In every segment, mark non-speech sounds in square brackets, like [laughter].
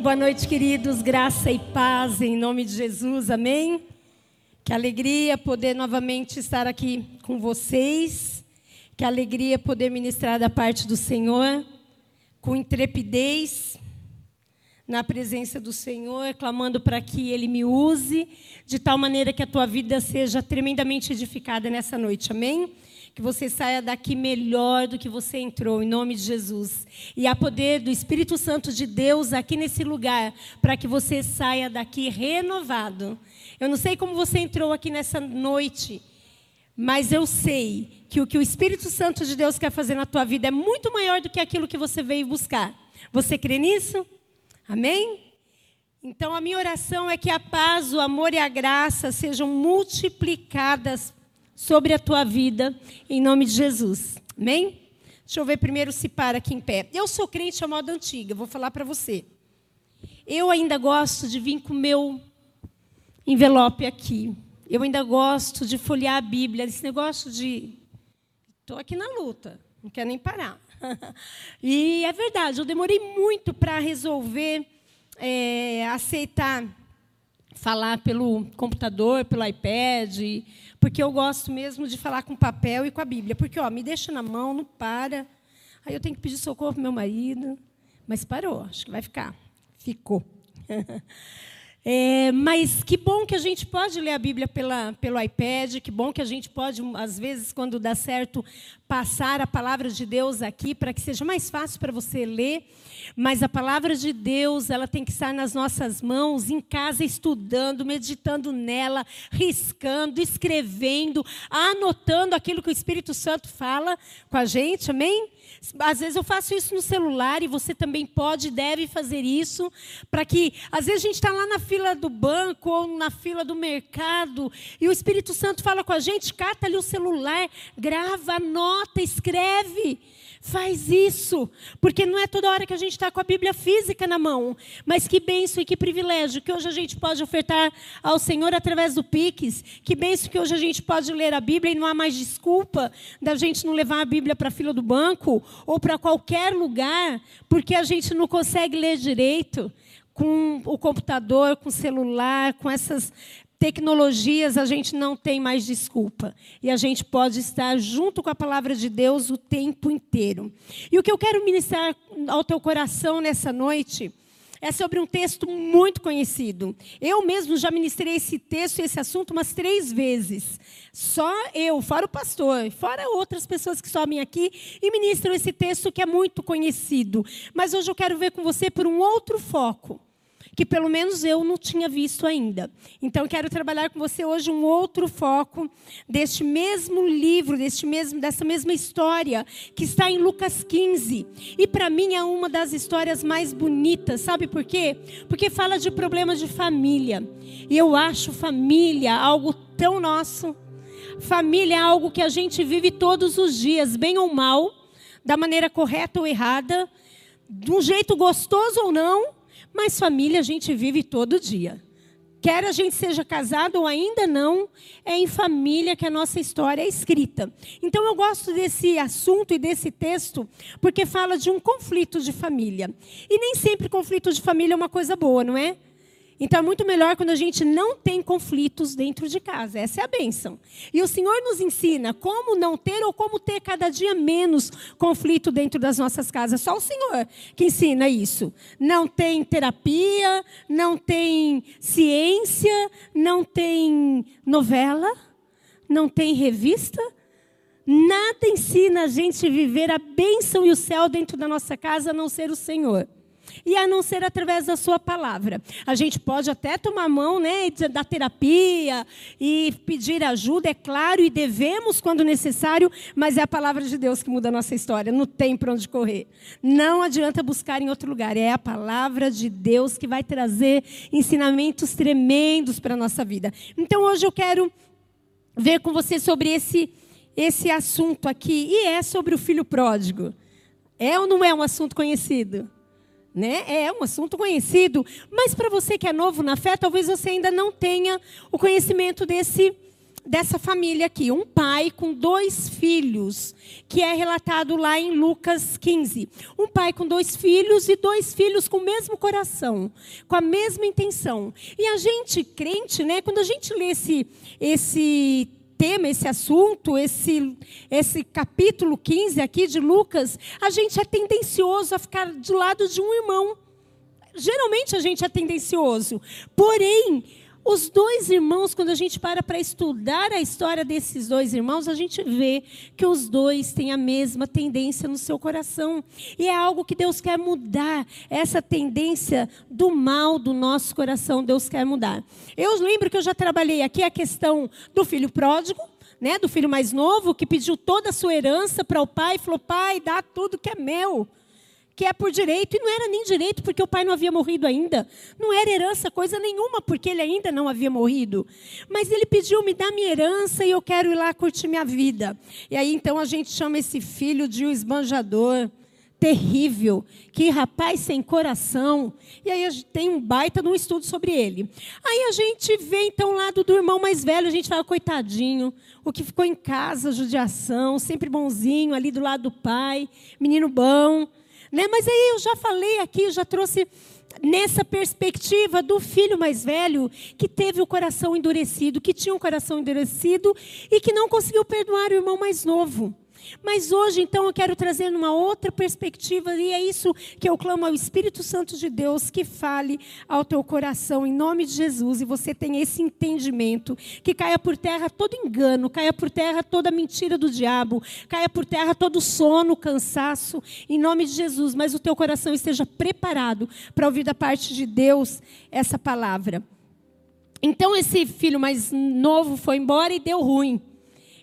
Boa noite, queridos. Graça e paz em nome de Jesus. Amém. Que alegria poder novamente estar aqui com vocês. Que alegria poder ministrar da parte do Senhor com intrepidez na presença do Senhor, clamando para que Ele me use de tal maneira que a tua vida seja tremendamente edificada nessa noite. Amém? Que você saia daqui melhor do que você entrou, em nome de Jesus. E há poder do Espírito Santo de Deus aqui nesse lugar, para que você saia daqui renovado. Eu não sei como você entrou aqui nessa noite, mas eu sei que o que o Espírito Santo de Deus quer fazer na tua vida é muito maior do que aquilo que você veio buscar. Você crê nisso? Amém? Então, a minha oração é que a paz, o amor e a graça sejam multiplicadas sobre a tua vida, em nome de Jesus. Amém? Deixa eu ver primeiro se para aqui em pé. Eu sou crente à moda antiga, vou falar para você. Eu ainda gosto de vir com o meu envelope aqui. Eu ainda gosto de folhear a Bíblia. Esse negócio de. Estou aqui na luta, não quero nem parar. [laughs] e é verdade, eu demorei muito para resolver é, aceitar falar pelo computador, pelo iPad, porque eu gosto mesmo de falar com papel e com a Bíblia. Porque, ó, me deixa na mão, não para. Aí eu tenho que pedir socorro para meu marido. Mas parou, acho que vai ficar. Ficou. [laughs] É, mas que bom que a gente pode ler a Bíblia pela, pelo iPad, que bom que a gente pode, às vezes, quando dá certo, passar a palavra de Deus aqui para que seja mais fácil para você ler. Mas a palavra de Deus, ela tem que estar nas nossas mãos, em casa, estudando, meditando nela, riscando, escrevendo, anotando aquilo que o Espírito Santo fala com a gente, amém? Às vezes eu faço isso no celular e você também pode, deve fazer isso, para que, às vezes, a gente está lá na fila do banco ou na fila do mercado e o Espírito Santo fala com a gente, cata ali o celular, grava, anota, escreve. Faz isso, porque não é toda hora que a gente está com a Bíblia física na mão. Mas que benção e que privilégio que hoje a gente pode ofertar ao Senhor através do Pix. Que benção que hoje a gente pode ler a Bíblia e não há mais desculpa da gente não levar a Bíblia para a fila do banco ou para qualquer lugar, porque a gente não consegue ler direito com o computador, com o celular, com essas tecnologias, a gente não tem mais desculpa. E a gente pode estar junto com a palavra de Deus o tempo inteiro. E o que eu quero ministrar ao teu coração nessa noite é sobre um texto muito conhecido. Eu mesmo já ministrei esse texto e esse assunto umas três vezes. Só eu, fora o pastor, fora outras pessoas que sobem aqui e ministram esse texto que é muito conhecido. Mas hoje eu quero ver com você por um outro foco que pelo menos eu não tinha visto ainda. Então quero trabalhar com você hoje um outro foco deste mesmo livro, deste mesmo dessa mesma história que está em Lucas 15. E para mim é uma das histórias mais bonitas, sabe por quê? Porque fala de problemas de família. E eu acho família algo tão nosso. Família é algo que a gente vive todos os dias, bem ou mal, da maneira correta ou errada, de um jeito gostoso ou não, mas família a gente vive todo dia. Quer a gente seja casado ou ainda não, é em família que a nossa história é escrita. Então eu gosto desse assunto e desse texto porque fala de um conflito de família. E nem sempre conflito de família é uma coisa boa, não é? Então é muito melhor quando a gente não tem conflitos dentro de casa. Essa é a bênção. E o Senhor nos ensina como não ter ou como ter cada dia menos conflito dentro das nossas casas. Só o Senhor que ensina isso. Não tem terapia, não tem ciência, não tem novela, não tem revista. Nada ensina a gente viver a bênção e o céu dentro da nossa casa a não ser o Senhor e a não ser através da sua palavra. A gente pode até tomar mão né, da terapia e pedir ajuda, é claro, e devemos quando necessário, mas é a palavra de Deus que muda a nossa história, não tem para onde correr. Não adianta buscar em outro lugar, é a palavra de Deus que vai trazer ensinamentos tremendos para a nossa vida. Então hoje eu quero ver com você sobre esse, esse assunto aqui, e é sobre o filho pródigo. É ou não é um assunto conhecido? Né? É um assunto conhecido, mas para você que é novo na fé, talvez você ainda não tenha o conhecimento desse, dessa família aqui, um pai com dois filhos, que é relatado lá em Lucas 15. Um pai com dois filhos e dois filhos com o mesmo coração, com a mesma intenção. E a gente crente, né, quando a gente lê esse esse tema, esse assunto, esse, esse capítulo 15 aqui de Lucas, a gente é tendencioso a ficar do lado de um irmão. Geralmente a gente é tendencioso. Porém, os dois irmãos, quando a gente para para estudar a história desses dois irmãos, a gente vê que os dois têm a mesma tendência no seu coração. E é algo que Deus quer mudar. Essa tendência do mal do nosso coração, Deus quer mudar. Eu lembro que eu já trabalhei aqui a questão do filho pródigo. Né, do filho mais novo, que pediu toda a sua herança para o pai, e falou: pai, dá tudo que é meu que é por direito, e não era nem direito porque o pai não havia morrido ainda. Não era herança coisa nenhuma porque ele ainda não havia morrido. Mas ele pediu: me dá minha herança e eu quero ir lá curtir minha vida. E aí então a gente chama esse filho de um esbanjador terrível, que rapaz sem coração. E aí a gente tem um baita de um estudo sobre ele. Aí a gente vê então o lado do irmão mais velho, a gente fala, coitadinho, o que ficou em casa, judiação, sempre bonzinho, ali do lado do pai, menino bom. Né? Mas aí eu já falei aqui, eu já trouxe nessa perspectiva do filho mais velho que teve o coração endurecido, que tinha o coração endurecido e que não conseguiu perdoar o irmão mais novo. Mas hoje, então, eu quero trazer uma outra perspectiva, e é isso que eu clamo ao Espírito Santo de Deus que fale ao teu coração, em nome de Jesus, e você tenha esse entendimento, que caia por terra todo engano, caia por terra toda mentira do diabo, caia por terra todo sono, cansaço, em nome de Jesus, mas o teu coração esteja preparado para ouvir da parte de Deus essa palavra. Então, esse filho mais novo foi embora e deu ruim.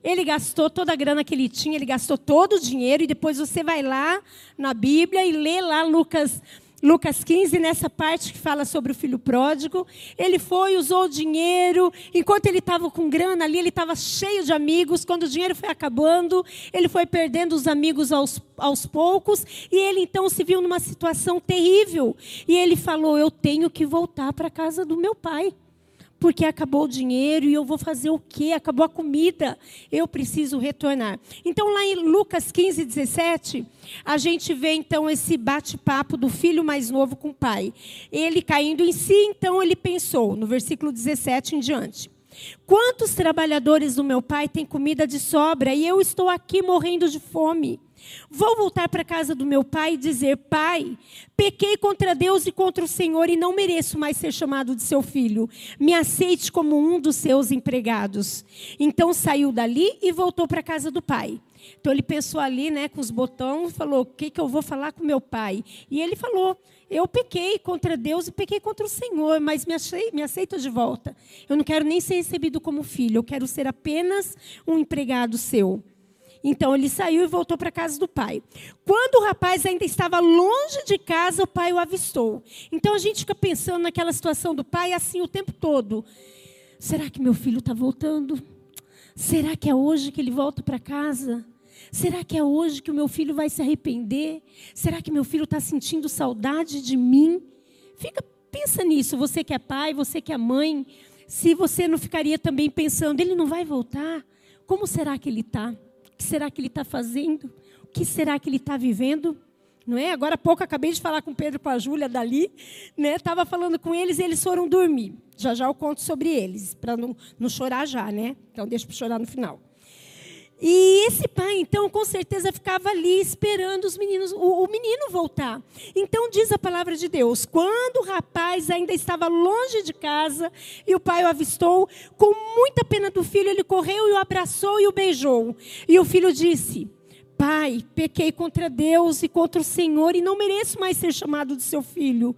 Ele gastou toda a grana que ele tinha, ele gastou todo o dinheiro, e depois você vai lá na Bíblia e lê lá Lucas. Lucas 15, nessa parte que fala sobre o filho pródigo, ele foi, usou o dinheiro, enquanto ele estava com grana ali, ele estava cheio de amigos, quando o dinheiro foi acabando, ele foi perdendo os amigos aos, aos poucos, e ele então se viu numa situação terrível, e ele falou: Eu tenho que voltar para a casa do meu pai porque acabou o dinheiro e eu vou fazer o quê? Acabou a comida, eu preciso retornar. Então, lá em Lucas 15, 17, a gente vê então esse bate-papo do filho mais novo com o pai. Ele caindo em si, então ele pensou, no versículo 17 em diante. Quantos trabalhadores do meu pai têm comida de sobra e eu estou aqui morrendo de fome? Vou voltar para a casa do meu pai e dizer: Pai, pequei contra Deus e contra o Senhor e não mereço mais ser chamado de seu filho. Me aceite como um dos seus empregados. Então saiu dali e voltou para a casa do pai. Então ele pensou ali, né, com os botões, falou: O que, que eu vou falar com meu pai? E ele falou: Eu pequei contra Deus e pequei contra o Senhor, mas me, achei, me aceita de volta. Eu não quero nem ser recebido como filho, eu quero ser apenas um empregado seu. Então ele saiu e voltou para a casa do pai. Quando o rapaz ainda estava longe de casa, o pai o avistou. Então a gente fica pensando naquela situação do pai assim o tempo todo. Será que meu filho está voltando? Será que é hoje que ele volta para casa? Será que é hoje que o meu filho vai se arrepender? Será que meu filho está sentindo saudade de mim? Fica, pensa nisso, você que é pai, você que é mãe. Se você não ficaria também pensando, ele não vai voltar? Como será que ele está? O que será que ele está fazendo? O que será que ele está vivendo? Não é? Agora há pouco acabei de falar com Pedro com a Júlia dali, né? Estava falando com eles, e eles foram dormir. Já já eu conto sobre eles, para não, não chorar já, né? Então deixa para chorar no final. E esse pai, então, com certeza ficava ali esperando os meninos, o, o, menino voltar. Então diz a palavra de Deus: quando o rapaz ainda estava longe de casa e o pai o avistou, com muita pena do filho, ele correu e o abraçou e o beijou. E o filho disse: Pai, pequei contra Deus e contra o Senhor e não mereço mais ser chamado de seu filho.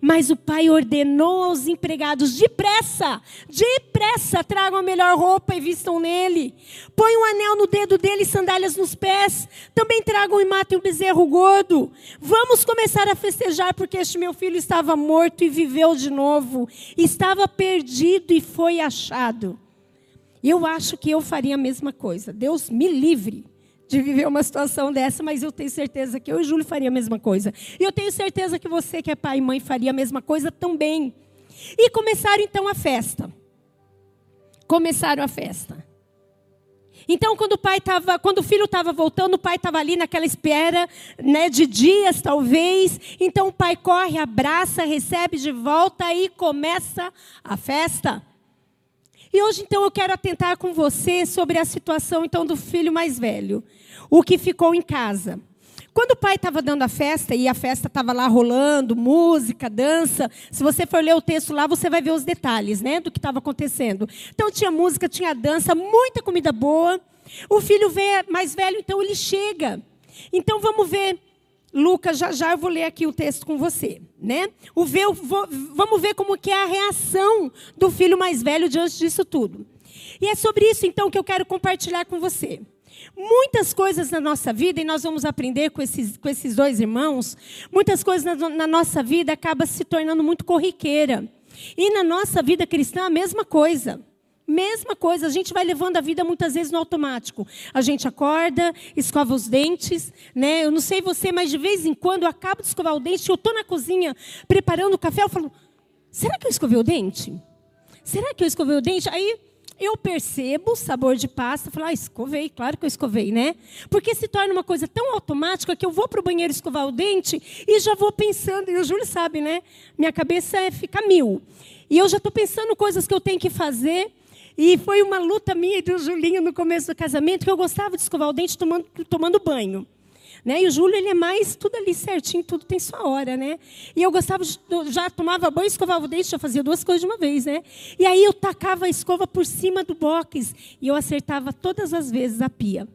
Mas o pai ordenou aos empregados: depressa, depressa, tragam a melhor roupa e vistam nele. Põe um anel no dedo dele e sandálias nos pés. Também tragam e matem o bezerro gordo. Vamos começar a festejar, porque este meu filho estava morto e viveu de novo. Estava perdido e foi achado. Eu acho que eu faria a mesma coisa. Deus me livre de viver uma situação dessa, mas eu tenho certeza que eu e Júlio faria a mesma coisa. E eu tenho certeza que você, que é pai e mãe, faria a mesma coisa também. E começaram então a festa. Começaram a festa. Então, quando o pai tava, quando o filho estava voltando, o pai estava ali naquela espera, né, de dias talvez. Então o pai corre, abraça, recebe de volta e começa a festa. E hoje então eu quero atentar com você sobre a situação então do filho mais velho, o que ficou em casa. Quando o pai estava dando a festa e a festa estava lá rolando, música, dança, se você for ler o texto lá, você vai ver os detalhes, né, do que estava acontecendo. Então tinha música, tinha dança, muita comida boa. O filho mais velho, então ele chega. Então vamos ver Lucas, já já eu vou ler aqui o texto com você, né? O ver, vamos ver como que é a reação do filho mais velho diante disso tudo. E é sobre isso então que eu quero compartilhar com você. Muitas coisas na nossa vida, e nós vamos aprender com esses, com esses dois irmãos, muitas coisas na, na nossa vida acabam se tornando muito corriqueira. E na nossa vida cristã, a mesma coisa. Mesma coisa, a gente vai levando a vida muitas vezes no automático. A gente acorda, escova os dentes, né? Eu não sei você, mas de vez em quando eu acabo de escovar o dente, eu estou na cozinha preparando o café, eu falo: será que eu escovei o dente? Será que eu escovei o dente? Aí eu percebo sabor de pasta, falo, ah, escovei, claro que eu escovei, né? Porque se torna uma coisa tão automática que eu vou para o banheiro escovar o dente e já vou pensando, e o Júlio sabe, né? Minha cabeça é, fica mil. E eu já estou pensando coisas que eu tenho que fazer. E foi uma luta minha e do Julinho no começo do casamento, que eu gostava de escovar o dente tomando, tomando banho. Né? E o Júlio, ele é mais tudo ali certinho, tudo tem sua hora, né? E eu gostava, de, já tomava banho, escovava o dente, já fazia duas coisas de uma vez, né? E aí eu tacava a escova por cima do box e eu acertava todas as vezes a pia.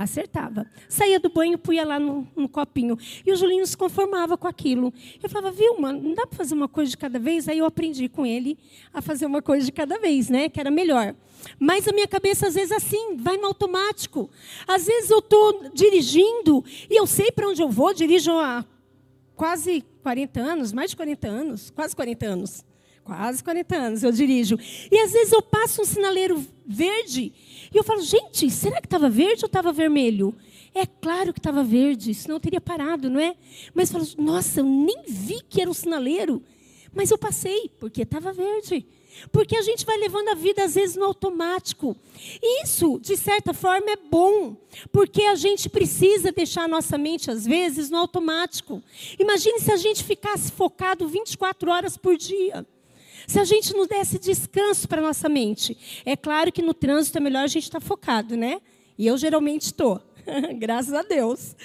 Acertava. Saía do banho, punha lá no, no, copinho. E o Julinho se conformava com aquilo. Eu falava, viu, mano, não dá para fazer uma coisa de cada vez? Aí eu aprendi com ele a fazer uma coisa de cada vez, né? Que era melhor. Mas a minha cabeça, às vezes, é assim, vai no automático. Às vezes eu estou dirigindo e eu sei para onde eu vou, dirijo há quase 40 anos, mais de 40 anos, quase 40 anos. Quase 40 anos eu dirijo. E às vezes eu passo um sinaleiro verde e eu falo, gente, será que estava verde ou estava vermelho? É claro que estava verde, senão eu teria parado, não é? Mas eu falo, nossa, eu nem vi que era um sinaleiro. Mas eu passei, porque estava verde. Porque a gente vai levando a vida, às vezes, no automático. Isso, de certa forma, é bom. Porque a gente precisa deixar a nossa mente, às vezes, no automático. Imagine se a gente ficasse focado 24 horas por dia. Se a gente não desse descanso para nossa mente. É claro que no trânsito é melhor a gente estar tá focado, né? E eu geralmente estou. [laughs] Graças a Deus.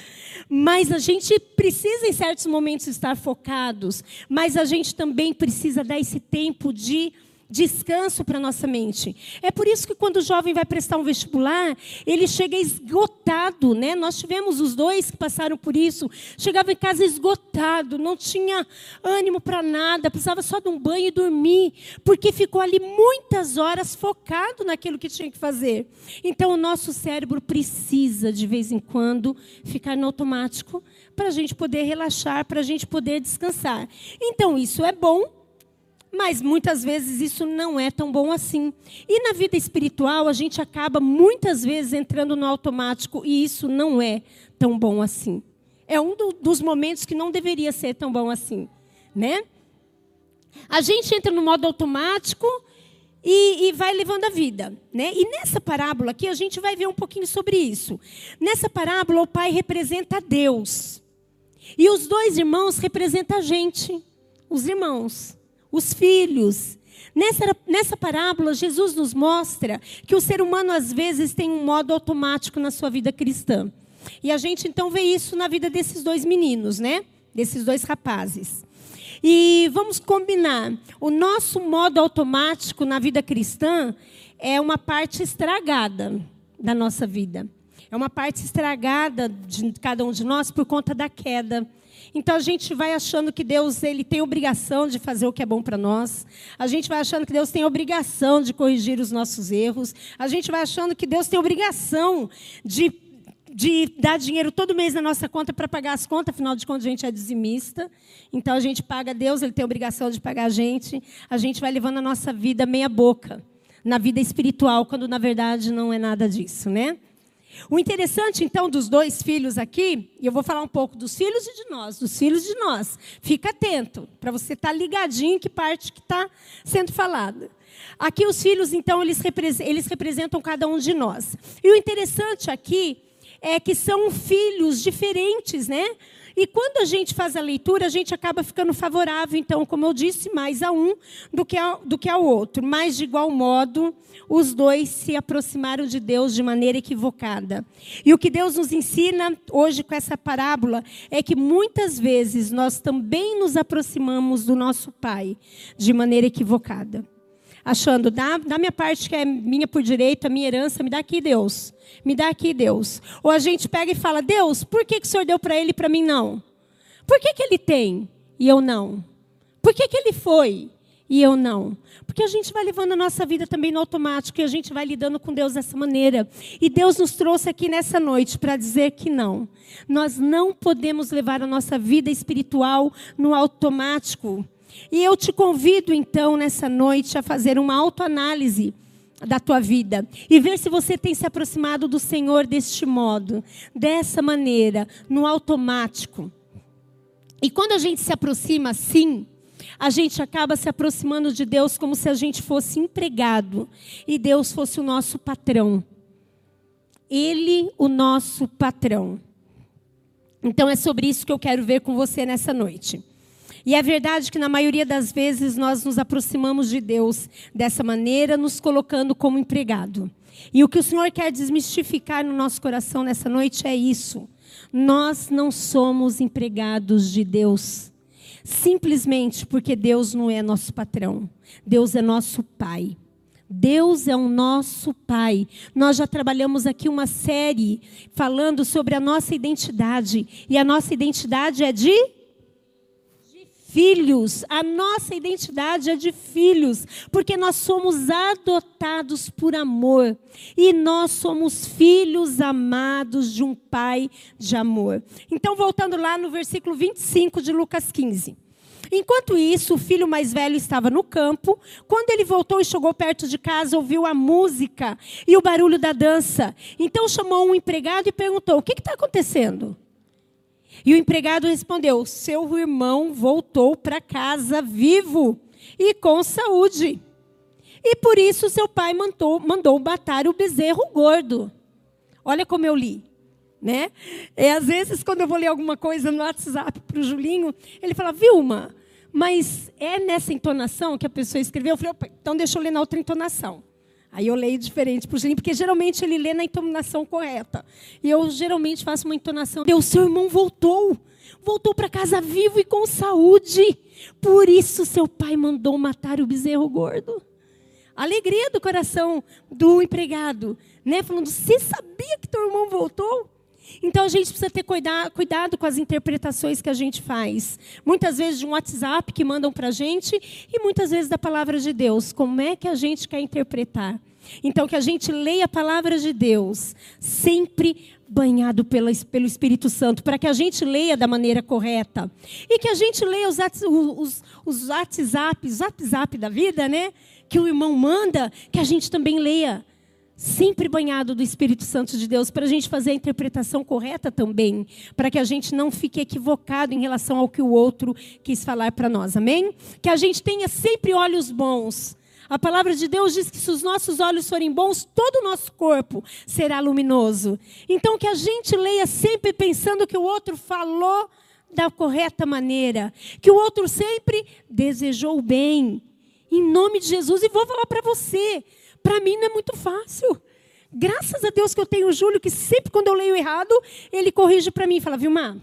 Mas a gente precisa, em certos momentos, estar focados. Mas a gente também precisa dar esse tempo de descanso para nossa mente. É por isso que quando o jovem vai prestar um vestibular, ele chega esgotado, né? Nós tivemos os dois que passaram por isso, chegava em casa esgotado, não tinha ânimo para nada, precisava só de um banho e dormir, porque ficou ali muitas horas focado naquilo que tinha que fazer. Então o nosso cérebro precisa de vez em quando ficar no automático para a gente poder relaxar, para a gente poder descansar. Então isso é bom mas muitas vezes isso não é tão bom assim. E na vida espiritual, a gente acaba muitas vezes entrando no automático e isso não é tão bom assim. É um do, dos momentos que não deveria ser tão bom assim, né? A gente entra no modo automático e, e, vai levando a vida. Né? E nessa parábola aqui, a gente vai ver um pouquinho sobre isso. Nessa parábola, o pai representa Deus. E os dois irmãos representam a gente, os irmãos os filhos. Nessa, nessa parábola, Jesus nos mostra que o ser humano, às vezes, tem um modo automático na sua vida cristã. E a gente, então, vê isso na vida desses dois meninos, né? Desses dois rapazes. E vamos combinar: o nosso modo automático na vida cristã é uma parte estragada da nossa vida. É uma parte estragada de cada um de nós por conta da queda. Então a gente vai achando que Deus ele tem obrigação de fazer o que é bom para nós. A gente vai achando que Deus tem obrigação de corrigir os nossos erros. A gente vai achando que Deus tem obrigação de, de dar dinheiro todo mês na nossa conta para pagar as contas, afinal de contas a gente é dizimista. Então a gente paga Deus, ele tem obrigação de pagar a gente. A gente vai levando a nossa vida meia boca na vida espiritual, quando na verdade não é nada disso, né? O interessante, então, dos dois filhos aqui, e eu vou falar um pouco dos filhos e de nós, dos filhos de nós. Fica atento, para você estar tá ligadinho em que parte que está sendo falada. Aqui os filhos, então, eles eles representam cada um de nós. E o interessante aqui é que são filhos diferentes, né? E quando a gente faz a leitura, a gente acaba ficando favorável, então, como eu disse, mais a um do que, a, do que ao outro. Mas, de igual modo, os dois se aproximaram de Deus de maneira equivocada. E o que Deus nos ensina hoje com essa parábola é que muitas vezes nós também nos aproximamos do nosso Pai de maneira equivocada achando, dá, dá minha parte que é minha por direito, a minha herança, me dá aqui, Deus. Me dá aqui, Deus. Ou a gente pega e fala, Deus, por que, que o Senhor deu para ele e para mim não? Por que, que ele tem e eu não? Por que, que ele foi e eu não? Porque a gente vai levando a nossa vida também no automático e a gente vai lidando com Deus dessa maneira. E Deus nos trouxe aqui nessa noite para dizer que não. Nós não podemos levar a nossa vida espiritual no automático. E eu te convido então nessa noite a fazer uma autoanálise da tua vida e ver se você tem se aproximado do Senhor deste modo, dessa maneira, no automático. E quando a gente se aproxima assim, a gente acaba se aproximando de Deus como se a gente fosse empregado e Deus fosse o nosso patrão. Ele, o nosso patrão. Então é sobre isso que eu quero ver com você nessa noite. E é verdade que na maioria das vezes nós nos aproximamos de Deus dessa maneira, nos colocando como empregado. E o que o Senhor quer desmistificar no nosso coração nessa noite é isso. Nós não somos empregados de Deus. Simplesmente porque Deus não é nosso patrão. Deus é nosso Pai. Deus é o nosso Pai. Nós já trabalhamos aqui uma série falando sobre a nossa identidade. E a nossa identidade é de filhos. A nossa identidade é de filhos, porque nós somos adotados por amor. E nós somos filhos amados de um pai de amor. Então, voltando lá no versículo 25 de Lucas 15. Enquanto isso, o filho mais velho estava no campo. Quando ele voltou e chegou perto de casa, ouviu a música e o barulho da dança. Então chamou um empregado e perguntou: O que está acontecendo? E o empregado respondeu: Seu irmão voltou para casa vivo e com saúde. E por isso seu pai mandou, mandou matar o bezerro gordo. Olha como eu li. Né? E às vezes, quando eu vou ler alguma coisa no WhatsApp para o Julinho, ele fala: Vilma, mas é nessa entonação que a pessoa escreveu? Eu falei: então deixa eu ler na outra entonação. Aí eu leio diferente para o Julinho, porque geralmente ele lê na entonação correta. E eu geralmente faço uma entonação. Deus, seu irmão voltou. Voltou para casa vivo e com saúde. Por isso seu pai mandou matar o bezerro gordo. Alegria do coração do empregado, né? Falando, você sabia que teu irmão voltou? Então a gente precisa ter cuidado, cuidado com as interpretações que a gente faz. Muitas vezes de um WhatsApp que mandam para a gente e muitas vezes da palavra de Deus. Como é que a gente quer interpretar? Então que a gente leia a palavra de Deus sempre banhado pela, pelo Espírito Santo, para que a gente leia da maneira correta. E que a gente leia os, os, os WhatsApp, WhatsApp da vida, né? Que o irmão manda, que a gente também leia sempre banhado do Espírito Santo de Deus, para a gente fazer a interpretação correta também, para que a gente não fique equivocado em relação ao que o outro quis falar para nós, amém? Que a gente tenha sempre olhos bons. A palavra de Deus diz que se os nossos olhos forem bons, todo o nosso corpo será luminoso. Então, que a gente leia sempre pensando que o outro falou da correta maneira, que o outro sempre desejou o bem, em nome de Jesus. E vou falar para você, para mim não é muito fácil. Graças a Deus que eu tenho o Júlio, que sempre quando eu leio errado, ele corrige para mim e fala, Vilma,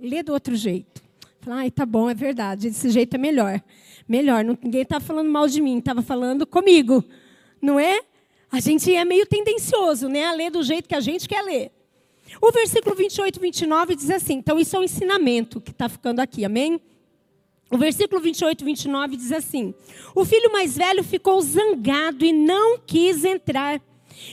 lê do outro jeito. Fala, ai, tá bom, é verdade, desse jeito é melhor. Melhor, ninguém estava falando mal de mim, estava falando comigo. Não é? A gente é meio tendencioso, né? A ler do jeito que a gente quer ler. O versículo 28 e 29 diz assim, então isso é o ensinamento que está ficando aqui, amém? O versículo 28 e 29 diz assim: O filho mais velho ficou zangado e não quis entrar.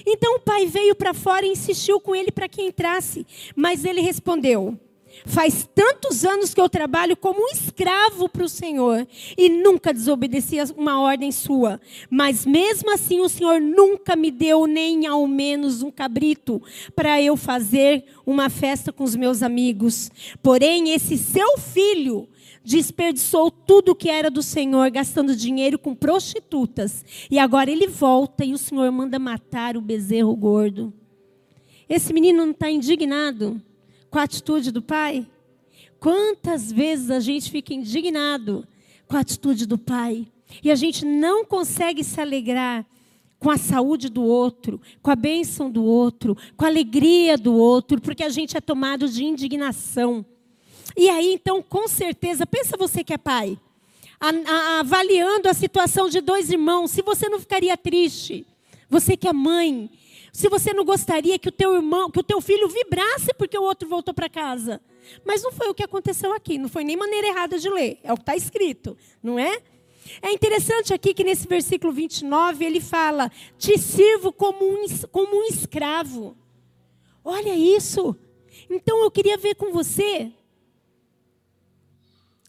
Então o pai veio para fora e insistiu com ele para que entrasse. Mas ele respondeu: Faz tantos anos que eu trabalho como um escravo para o Senhor e nunca desobedeci uma ordem sua. Mas mesmo assim, o Senhor nunca me deu nem ao menos um cabrito para eu fazer uma festa com os meus amigos. Porém, esse seu filho desperdiçou tudo que era do Senhor, gastando dinheiro com prostitutas. E agora ele volta e o Senhor manda matar o bezerro gordo. Esse menino não está indignado? com a atitude do pai? Quantas vezes a gente fica indignado com a atitude do pai e a gente não consegue se alegrar com a saúde do outro, com a bênção do outro, com a alegria do outro, porque a gente é tomado de indignação. E aí, então, com certeza, pensa você que é pai, avaliando a situação de dois irmãos, se você não ficaria triste, você que é mãe, se você não gostaria que o teu irmão, que o teu filho vibrasse porque o outro voltou para casa. Mas não foi o que aconteceu aqui, não foi nem maneira errada de ler, é o que está escrito, não é? É interessante aqui que nesse versículo 29 ele fala: Te sirvo como um, como um escravo. Olha isso. Então eu queria ver com você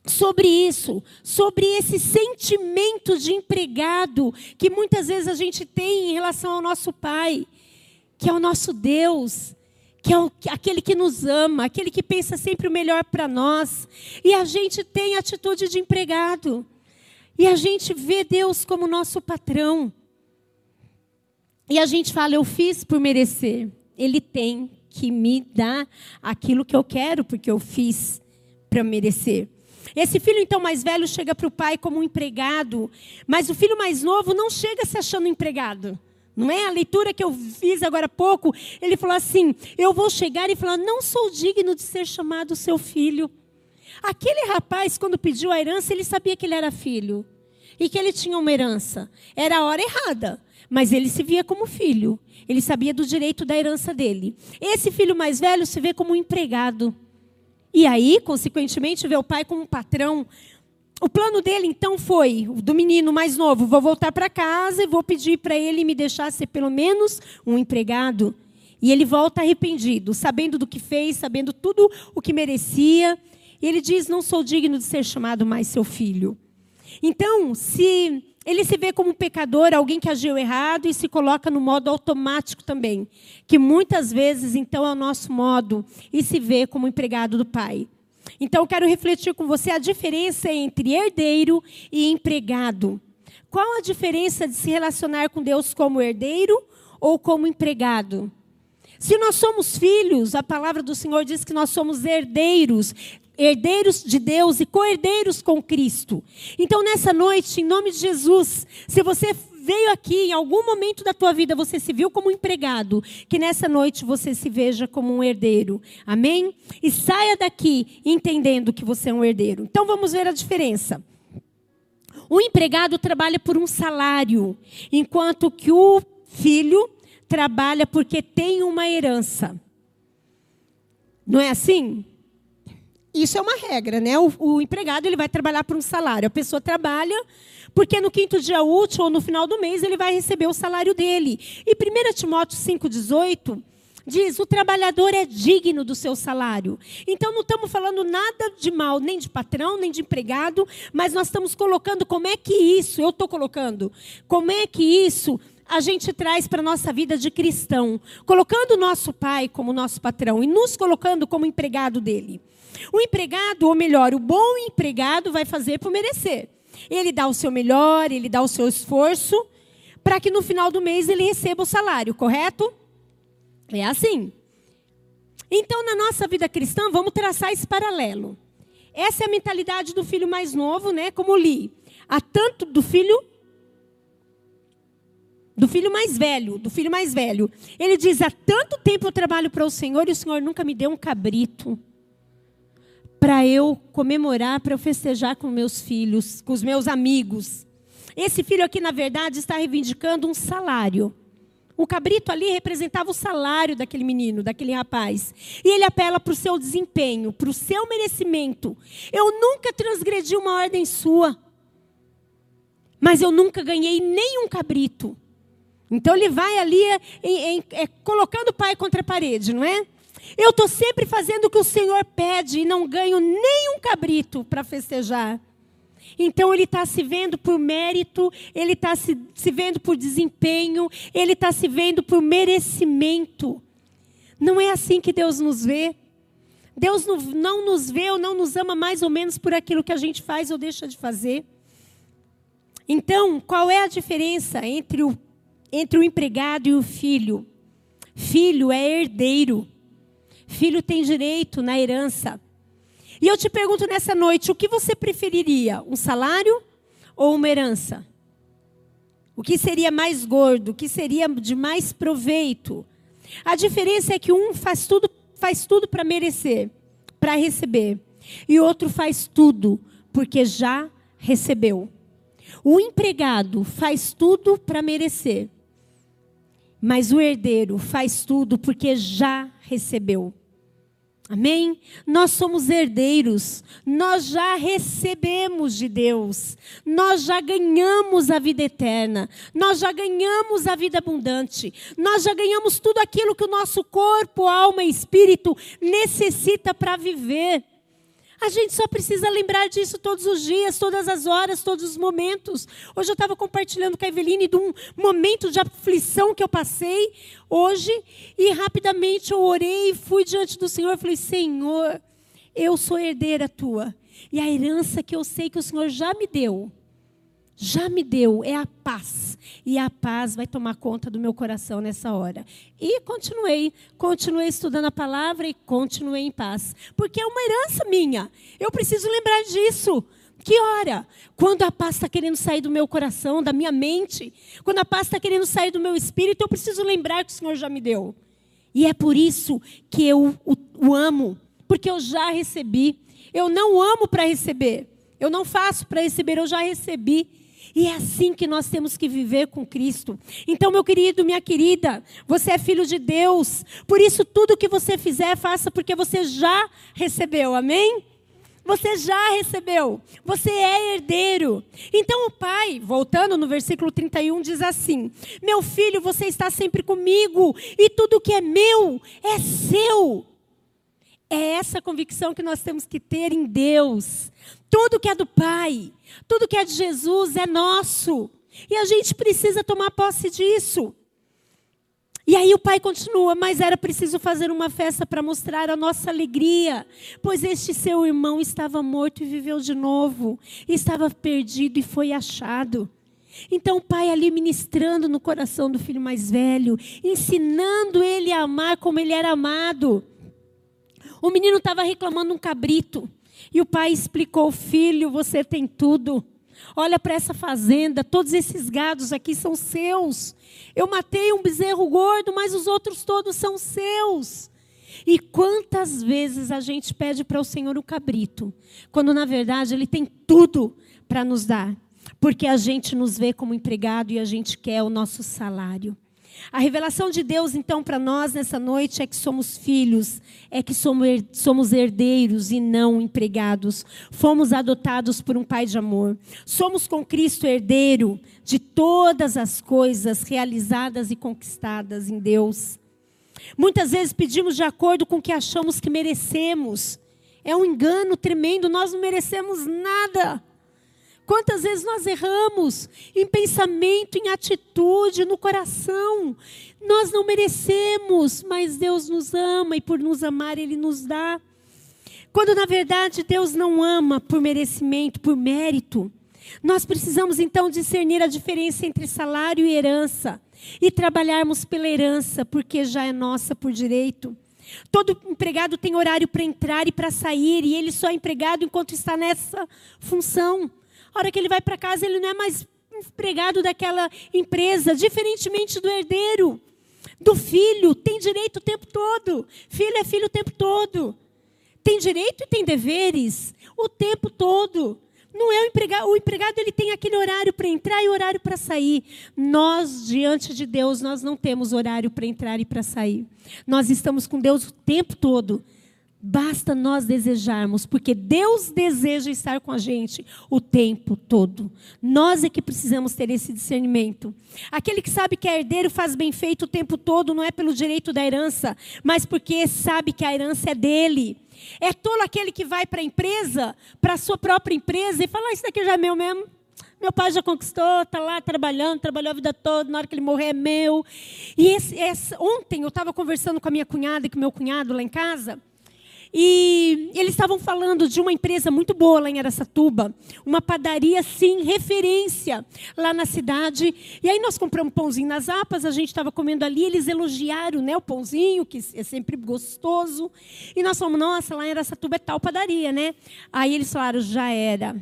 sobre isso, sobre esse sentimento de empregado que muitas vezes a gente tem em relação ao nosso pai que é o nosso Deus, que é o, aquele que nos ama, aquele que pensa sempre o melhor para nós. E a gente tem atitude de empregado. E a gente vê Deus como nosso patrão. E a gente fala, eu fiz por merecer. Ele tem que me dar aquilo que eu quero, porque eu fiz para merecer. Esse filho, então, mais velho, chega para o pai como um empregado, mas o filho mais novo não chega se achando empregado. Não é a leitura que eu fiz agora há pouco? Ele falou assim: Eu vou chegar e falar, não sou digno de ser chamado seu filho. Aquele rapaz, quando pediu a herança, ele sabia que ele era filho e que ele tinha uma herança. Era a hora errada, mas ele se via como filho. Ele sabia do direito da herança dele. Esse filho mais velho se vê como um empregado. E aí, consequentemente, vê o pai como um patrão, o plano dele então foi, do menino mais novo, vou voltar para casa e vou pedir para ele me deixar ser pelo menos um empregado. E ele volta arrependido, sabendo do que fez, sabendo tudo o que merecia. E ele diz: Não sou digno de ser chamado mais seu filho. Então, se ele se vê como pecador, alguém que agiu errado e se coloca no modo automático também, que muitas vezes então é o nosso modo e se vê como empregado do pai. Então, quero refletir com você a diferença entre herdeiro e empregado. Qual a diferença de se relacionar com Deus como herdeiro ou como empregado? Se nós somos filhos, a palavra do Senhor diz que nós somos herdeiros, herdeiros de Deus e co-herdeiros com Cristo. Então, nessa noite, em nome de Jesus, se você veio aqui, em algum momento da tua vida você se viu como empregado, que nessa noite você se veja como um herdeiro. Amém? E saia daqui entendendo que você é um herdeiro. Então vamos ver a diferença. O empregado trabalha por um salário, enquanto que o filho trabalha porque tem uma herança. Não é assim? Isso é uma regra, né? O, o, empregado ele vai trabalhar por um salário. A pessoa trabalha porque no quinto dia útil ou no final do mês ele vai receber o salário dele. E 1 Timóteo 5,18 diz: o trabalhador é digno do seu salário. Então não estamos falando nada de mal, nem de patrão, nem de empregado, mas nós estamos colocando como é que isso, eu estou colocando, como é que isso a gente traz para a nossa vida de cristão, colocando o nosso pai como nosso patrão e nos colocando como empregado dele. O empregado, ou melhor, o bom empregado vai fazer por merecer. Ele dá o seu melhor, ele dá o seu esforço, para que no final do mês ele receba o salário, correto? É assim. Então, na nossa vida cristã, vamos traçar esse paralelo. Essa é a mentalidade do filho mais novo, né? Como li. Há tanto do filho do filho mais velho, do filho mais velho. Ele diz: "Há tanto tempo eu trabalho para o Senhor e o Senhor nunca me deu um cabrito para eu comemorar, para eu festejar com meus filhos, com os meus amigos. Esse filho aqui, na verdade, está reivindicando um salário. O cabrito ali representava o salário daquele menino, daquele rapaz. E ele apela para o seu desempenho, para o seu merecimento. Eu nunca transgredi uma ordem sua, mas eu nunca ganhei nenhum cabrito. Então ele vai ali é, é, colocando o pai contra a parede, não é? Eu estou sempre fazendo o que o Senhor pede e não ganho nem um cabrito para festejar. Então ele está se vendo por mérito, ele está se, se vendo por desempenho, ele está se vendo por merecimento. Não é assim que Deus nos vê. Deus não nos vê ou não nos ama mais ou menos por aquilo que a gente faz ou deixa de fazer. Então, qual é a diferença entre o, entre o empregado e o filho? Filho é herdeiro. Filho tem direito na herança. E eu te pergunto nessa noite: o que você preferiria? Um salário ou uma herança? O que seria mais gordo? O que seria de mais proveito? A diferença é que um faz tudo, faz tudo para merecer, para receber, e outro faz tudo porque já recebeu. O empregado faz tudo para merecer, mas o herdeiro faz tudo porque já recebeu. Amém? Nós somos herdeiros, nós já recebemos de Deus, nós já ganhamos a vida eterna, nós já ganhamos a vida abundante, nós já ganhamos tudo aquilo que o nosso corpo, alma e espírito necessita para viver. A gente só precisa lembrar disso todos os dias, todas as horas, todos os momentos. Hoje eu estava compartilhando com a Eveline de um momento de aflição que eu passei hoje e rapidamente eu orei e fui diante do Senhor e falei: Senhor, eu sou herdeira tua e a herança que eu sei que o Senhor já me deu já me deu é a paz. E a paz vai tomar conta do meu coração nessa hora. E continuei, continuei estudando a palavra e continuei em paz. Porque é uma herança minha. Eu preciso lembrar disso. Que hora? Quando a paz está querendo sair do meu coração, da minha mente, quando a paz está querendo sair do meu espírito, eu preciso lembrar que o Senhor já me deu. E é por isso que eu o, o amo, porque eu já recebi. Eu não amo para receber. Eu não faço para receber, eu já recebi. E é assim que nós temos que viver com Cristo. Então, meu querido, minha querida, você é filho de Deus. Por isso, tudo que você fizer, faça porque você já recebeu. Amém? Você já recebeu. Você é herdeiro. Então, o pai, voltando no versículo 31, diz assim: Meu filho, você está sempre comigo, e tudo que é meu é seu. É essa convicção que nós temos que ter em Deus. Tudo que é do Pai, tudo que é de Jesus é nosso. E a gente precisa tomar posse disso. E aí o pai continua, mas era preciso fazer uma festa para mostrar a nossa alegria, pois este seu irmão estava morto e viveu de novo, estava perdido e foi achado. Então o pai ali ministrando no coração do filho mais velho, ensinando ele a amar como ele era amado. O menino estava reclamando um cabrito. E o pai explicou: Filho, você tem tudo. Olha para essa fazenda, todos esses gados aqui são seus. Eu matei um bezerro gordo, mas os outros todos são seus. E quantas vezes a gente pede para o Senhor o cabrito, quando na verdade Ele tem tudo para nos dar, porque a gente nos vê como empregado e a gente quer o nosso salário. A revelação de Deus, então, para nós nessa noite é que somos filhos, é que somos herdeiros e não empregados. Fomos adotados por um Pai de amor. Somos com Cristo herdeiro de todas as coisas realizadas e conquistadas em Deus. Muitas vezes pedimos de acordo com o que achamos que merecemos. É um engano tremendo, nós não merecemos nada. Quantas vezes nós erramos em pensamento, em atitude, no coração. Nós não merecemos, mas Deus nos ama e por nos amar Ele nos dá. Quando na verdade Deus não ama por merecimento, por mérito. Nós precisamos então discernir a diferença entre salário e herança e trabalharmos pela herança, porque já é nossa por direito. Todo empregado tem horário para entrar e para sair, e ele só é empregado enquanto está nessa função. A hora que ele vai para casa, ele não é mais empregado daquela empresa, diferentemente do herdeiro, do filho, tem direito o tempo todo. Filho é filho o tempo todo. Tem direito e tem deveres o tempo todo. Não é o empregado, o empregado ele tem aquele horário para entrar e horário para sair. Nós, diante de Deus, nós não temos horário para entrar e para sair. Nós estamos com Deus o tempo todo Basta nós desejarmos, porque Deus deseja estar com a gente o tempo todo. Nós é que precisamos ter esse discernimento. Aquele que sabe que é herdeiro faz bem feito o tempo todo, não é pelo direito da herança, mas porque sabe que a herança é dele. É tolo aquele que vai para a empresa, para a sua própria empresa, e fala: ah, Isso daqui já é meu mesmo. Meu pai já conquistou, está lá trabalhando, trabalhou a vida toda, na hora que ele morrer é meu. E esse, esse, ontem eu estava conversando com a minha cunhada e com meu cunhado lá em casa. E eles estavam falando de uma empresa muito boa lá em Aracatuba, uma padaria, sim, referência lá na cidade. E aí nós compramos pãozinho nas apas, a gente estava comendo ali, eles elogiaram né, o pãozinho, que é sempre gostoso. E nós falamos, nossa, lá em Aracatuba é tal padaria, né? Aí eles falaram, já era,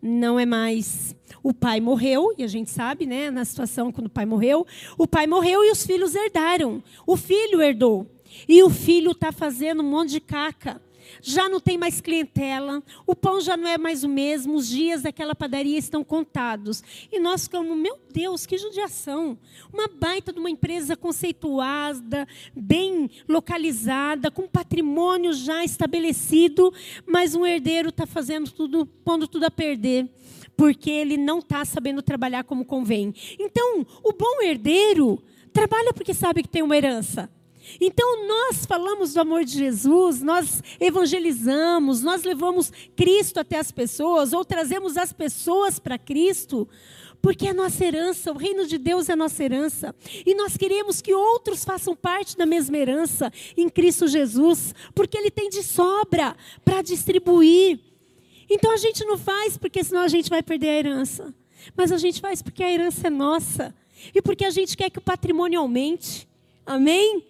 não é mais. O pai morreu, e a gente sabe, né, na situação quando o pai morreu, o pai morreu e os filhos herdaram. O filho herdou. E o filho está fazendo um monte de caca. Já não tem mais clientela, o pão já não é mais o mesmo, os dias daquela padaria estão contados. E nós ficamos, meu Deus, que judiação! Uma baita de uma empresa conceituada, bem localizada, com patrimônio já estabelecido, mas um herdeiro está fazendo tudo, pondo tudo a perder porque ele não está sabendo trabalhar como convém. Então, o bom herdeiro trabalha porque sabe que tem uma herança. Então nós falamos do amor de Jesus, nós evangelizamos, nós levamos Cristo até as pessoas, ou trazemos as pessoas para Cristo, porque é nossa herança, o reino de Deus é nossa herança. E nós queremos que outros façam parte da mesma herança em Cristo Jesus, porque Ele tem de sobra para distribuir. Então a gente não faz porque senão a gente vai perder a herança. Mas a gente faz porque a herança é nossa. E porque a gente quer que o patrimônio aumente. Amém?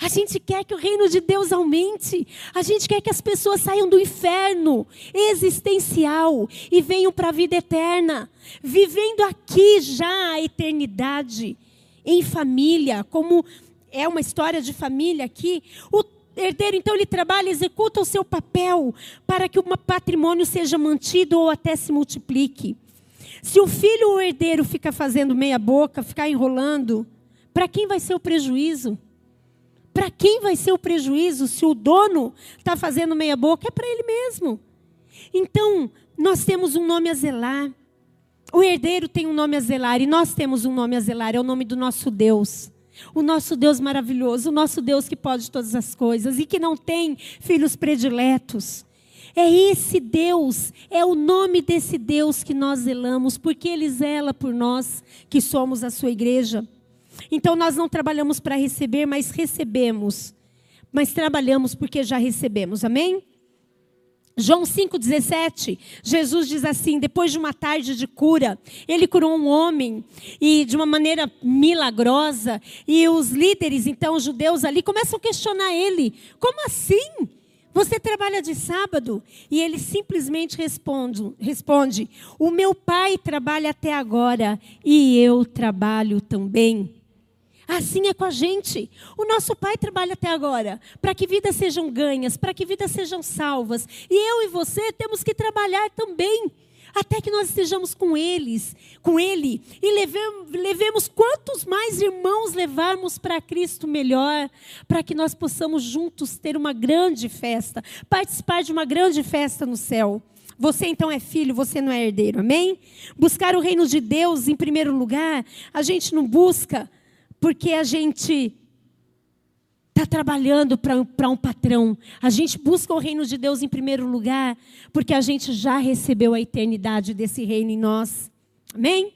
A gente quer que o reino de Deus aumente. A gente quer que as pessoas saiam do inferno existencial e venham para a vida eterna, vivendo aqui já a eternidade, em família, como é uma história de família aqui. O herdeiro, então, ele trabalha, executa o seu papel para que o patrimônio seja mantido ou até se multiplique. Se o filho ou herdeiro fica fazendo meia boca, ficar enrolando, para quem vai ser o prejuízo? Para quem vai ser o prejuízo se o dono está fazendo meia boca? É para ele mesmo. Então, nós temos um nome a zelar. O herdeiro tem um nome a zelar e nós temos um nome a zelar, é o nome do nosso Deus. O nosso Deus maravilhoso, o nosso Deus que pode todas as coisas e que não tem filhos prediletos. É esse Deus, é o nome desse Deus que nós zelamos, porque Ele zela por nós, que somos a sua igreja. Então nós não trabalhamos para receber, mas recebemos. Mas trabalhamos porque já recebemos. Amém? João 5,17, Jesus diz assim: depois de uma tarde de cura, ele curou um homem, e de uma maneira milagrosa, e os líderes, então, os judeus ali, começam a questionar ele: como assim? Você trabalha de sábado? E ele simplesmente responde, responde: O meu pai trabalha até agora, e eu trabalho também. Assim é com a gente. O nosso Pai trabalha até agora para que vidas sejam ganhas, para que vidas sejam salvas. E eu e você temos que trabalhar também até que nós estejamos com eles, com Ele, e levemos, levemos quantos mais irmãos levarmos para Cristo melhor, para que nós possamos juntos ter uma grande festa, participar de uma grande festa no céu. Você então é filho, você não é herdeiro, amém? Buscar o reino de Deus em primeiro lugar, a gente não busca porque a gente está trabalhando para um patrão. A gente busca o reino de Deus em primeiro lugar, porque a gente já recebeu a eternidade desse reino em nós. Amém?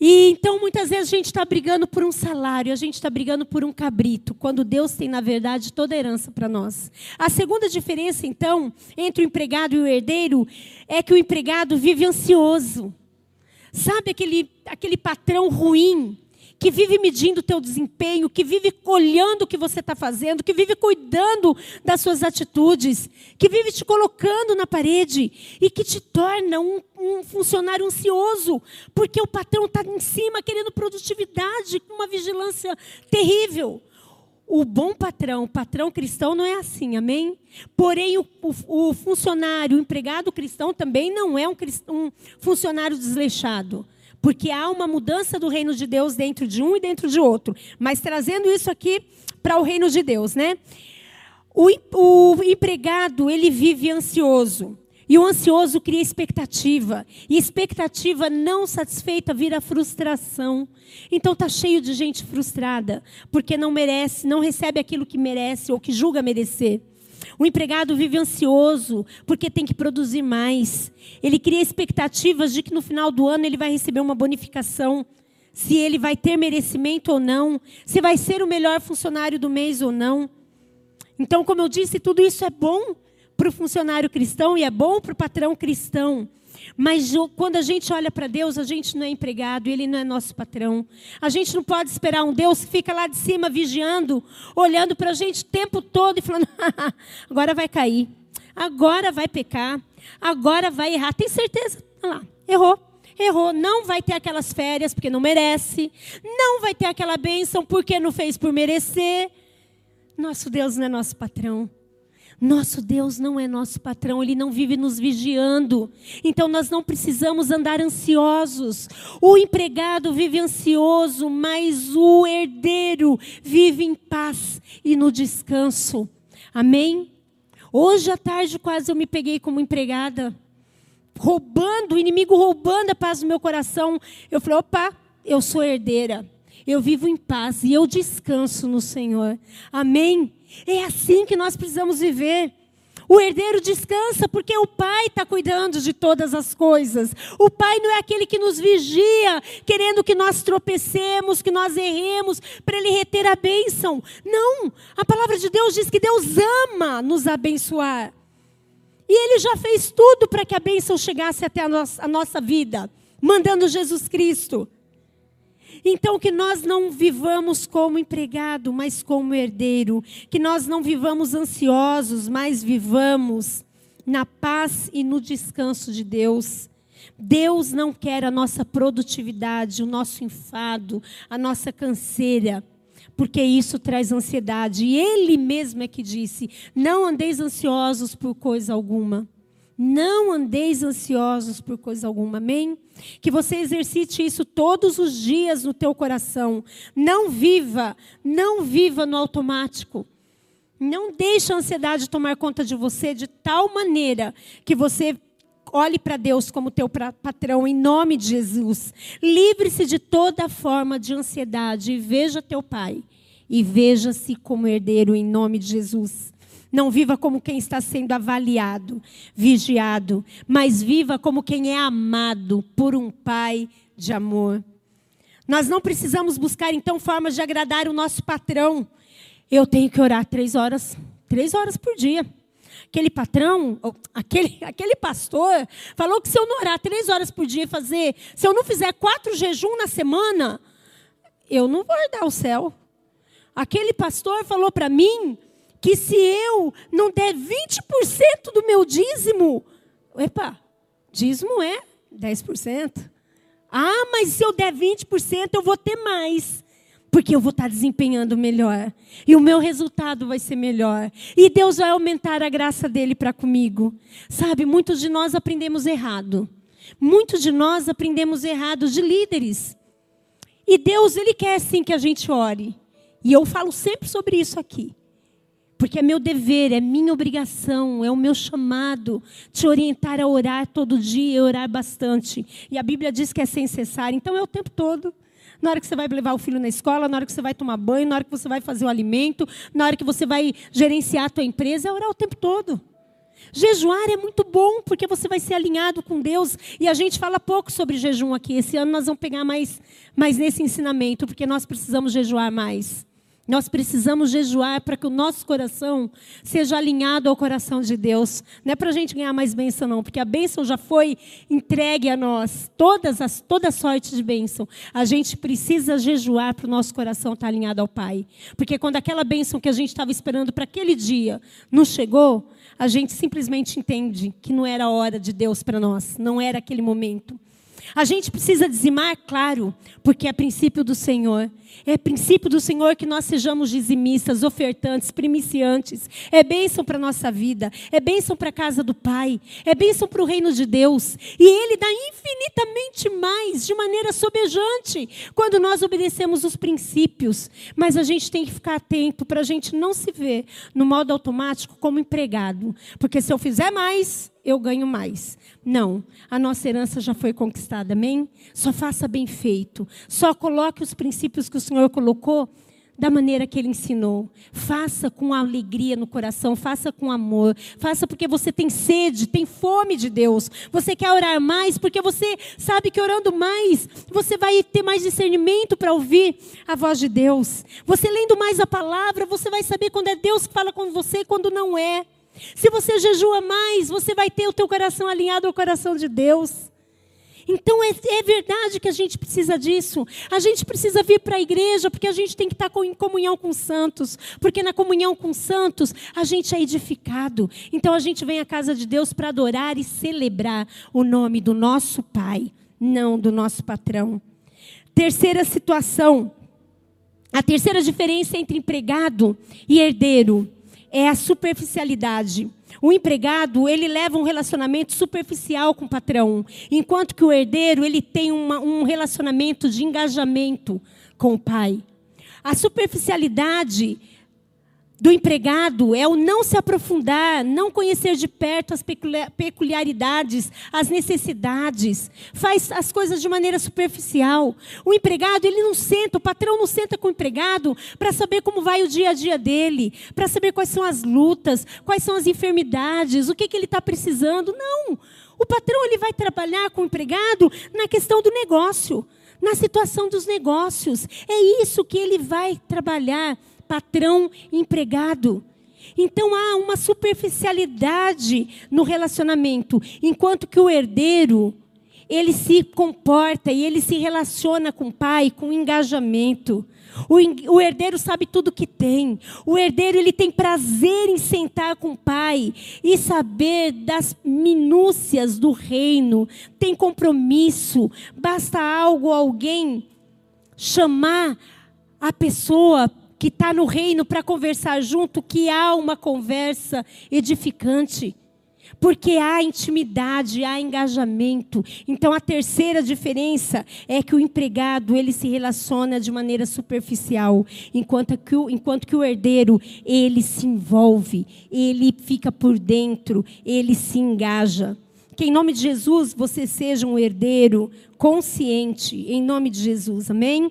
E então muitas vezes a gente está brigando por um salário, a gente está brigando por um cabrito, quando Deus tem, na verdade, toda a herança para nós. A segunda diferença, então, entre o empregado e o herdeiro é que o empregado vive ansioso. Sabe aquele, aquele patrão ruim que vive medindo o teu desempenho, que vive olhando o que você está fazendo, que vive cuidando das suas atitudes, que vive te colocando na parede e que te torna um, um funcionário ansioso, porque o patrão está em cima querendo produtividade, com uma vigilância terrível. O bom patrão, o patrão cristão, não é assim, amém? Porém, o, o, o funcionário, o empregado cristão também não é um, um funcionário desleixado porque há uma mudança do reino de Deus dentro de um e dentro de outro. Mas trazendo isso aqui para o reino de Deus, né? O, o empregado, ele vive ansioso. E o ansioso cria expectativa. E expectativa não satisfeita vira frustração. Então tá cheio de gente frustrada, porque não merece, não recebe aquilo que merece ou que julga merecer. O empregado vive ansioso porque tem que produzir mais. Ele cria expectativas de que no final do ano ele vai receber uma bonificação, se ele vai ter merecimento ou não, se vai ser o melhor funcionário do mês ou não. Então, como eu disse, tudo isso é bom para o funcionário cristão e é bom para o patrão cristão. Mas quando a gente olha para Deus, a gente não é empregado, Ele não é nosso patrão. A gente não pode esperar um Deus que fica lá de cima vigiando, olhando para a gente o tempo todo e falando: agora vai cair, agora vai pecar, agora vai errar. Tem certeza? Olha lá, errou. Errou, não vai ter aquelas férias porque não merece, não vai ter aquela bênção porque não fez por merecer. Nosso Deus não é nosso patrão. Nosso Deus não é nosso patrão, Ele não vive nos vigiando. Então nós não precisamos andar ansiosos. O empregado vive ansioso, mas o herdeiro vive em paz e no descanso. Amém? Hoje à tarde quase eu me peguei como empregada, roubando, o inimigo roubando a paz do meu coração. Eu falei: opa, eu sou herdeira. Eu vivo em paz e eu descanso no Senhor. Amém? É assim que nós precisamos viver. O herdeiro descansa porque o pai está cuidando de todas as coisas. O pai não é aquele que nos vigia, querendo que nós tropecemos, que nós erremos, para ele reter a bênção. Não, a palavra de Deus diz que Deus ama nos abençoar. E ele já fez tudo para que a bênção chegasse até a nossa, a nossa vida, mandando Jesus Cristo. Então, que nós não vivamos como empregado, mas como herdeiro. Que nós não vivamos ansiosos, mas vivamos na paz e no descanso de Deus. Deus não quer a nossa produtividade, o nosso enfado, a nossa canseira, porque isso traz ansiedade. E Ele mesmo é que disse: não andeis ansiosos por coisa alguma. Não andeis ansiosos por coisa alguma, amém? Que você exercite isso todos os dias no teu coração. Não viva, não viva no automático. Não deixe a ansiedade tomar conta de você de tal maneira que você olhe para Deus como teu patrão em nome de Jesus. Livre-se de toda forma de ansiedade e veja teu pai e veja-se como herdeiro em nome de Jesus. Não viva como quem está sendo avaliado, vigiado, mas viva como quem é amado por um pai de amor. Nós não precisamos buscar então formas de agradar o nosso patrão. Eu tenho que orar três horas, três horas por dia. Aquele patrão, aquele, [laughs] aquele pastor, falou que se eu não orar três horas por dia fazer, se eu não fizer quatro jejum na semana, eu não vou herdar o céu. Aquele pastor falou para mim que se eu não der 20% do meu dízimo, epa, dízimo é 10%. Ah, mas se eu der 20%, eu vou ter mais. Porque eu vou estar desempenhando melhor. E o meu resultado vai ser melhor. E Deus vai aumentar a graça dele para comigo. Sabe, muitos de nós aprendemos errado. Muitos de nós aprendemos errado de líderes. E Deus, Ele quer sim que a gente ore. E eu falo sempre sobre isso aqui. Porque é meu dever, é minha obrigação, é o meu chamado te orientar a orar todo dia e orar bastante. E a Bíblia diz que é sem cessar, então é o tempo todo. Na hora que você vai levar o filho na escola, na hora que você vai tomar banho, na hora que você vai fazer o alimento, na hora que você vai gerenciar a tua empresa, é orar o tempo todo. Jejuar é muito bom, porque você vai ser alinhado com Deus. E a gente fala pouco sobre jejum aqui. Esse ano nós vamos pegar mais, mais nesse ensinamento, porque nós precisamos jejuar mais. Nós precisamos jejuar para que o nosso coração seja alinhado ao coração de Deus. Não é para a gente ganhar mais bênção, não, porque a bênção já foi entregue a nós. Todas as, toda sorte de bênção. A gente precisa jejuar para o nosso coração estar alinhado ao Pai. Porque quando aquela bênção que a gente estava esperando para aquele dia não chegou, a gente simplesmente entende que não era a hora de Deus para nós, não era aquele momento. A gente precisa dizimar, claro, porque é princípio do Senhor. É princípio do Senhor que nós sejamos dizimistas, ofertantes, primiciantes. É bênção para a nossa vida. É bênção para a casa do Pai. É bênção para o reino de Deus. E Ele dá infinitamente mais, de maneira sobejante, quando nós obedecemos os princípios. Mas a gente tem que ficar atento para a gente não se ver no modo automático como empregado. Porque se eu fizer mais, eu ganho mais. Não, a nossa herança já foi conquistada, amém? Só faça bem feito. Só coloque os princípios que o Senhor colocou da maneira que ele ensinou. Faça com alegria no coração, faça com amor, faça porque você tem sede, tem fome de Deus. Você quer orar mais porque você sabe que orando mais, você vai ter mais discernimento para ouvir a voz de Deus. Você lendo mais a palavra, você vai saber quando é Deus que fala com você e quando não é. Se você jejua mais, você vai ter o teu coração alinhado ao coração de Deus. Então é, é, verdade que a gente precisa disso. A gente precisa vir para a igreja porque a gente tem que estar com, em comunhão com os santos. Porque na comunhão com os santos a gente é edificado. Então a gente vem à casa de Deus para adorar e celebrar o nome do nosso Pai, não do nosso patrão. Terceira situação. A terceira diferença entre empregado e herdeiro é a superficialidade. O empregado, ele leva um relacionamento superficial com o patrão, enquanto que o herdeiro, ele tem uma, um relacionamento de engajamento com o pai. A superficialidade do empregado é o não se aprofundar, não conhecer de perto as peculiaridades, as necessidades, faz as coisas de maneira superficial. O empregado, ele não senta, o patrão não senta com o empregado para saber como vai o dia a dia dele, para saber quais são as lutas, quais são as enfermidades, o que, que ele está precisando. Não. O patrão ele vai trabalhar com o empregado na questão do negócio, na situação dos negócios. É isso que ele vai trabalhar patrão empregado. Então há uma superficialidade no relacionamento, enquanto que o herdeiro, ele se comporta e ele se relaciona com o pai com engajamento. O, herdeiro sabe tudo que tem. O herdeiro ele tem prazer em sentar com o pai e saber das minúcias do reino. Tem compromisso. Basta algo, alguém chamar a pessoa que está no reino para conversar junto, que há uma conversa edificante. Porque há intimidade, há engajamento. Então a terceira diferença é que o empregado ele se relaciona de maneira superficial, enquanto que o, enquanto que o herdeiro ele se envolve, ele fica por dentro, ele se engaja. Que em nome de Jesus você seja um herdeiro consciente, em nome de Jesus, amém?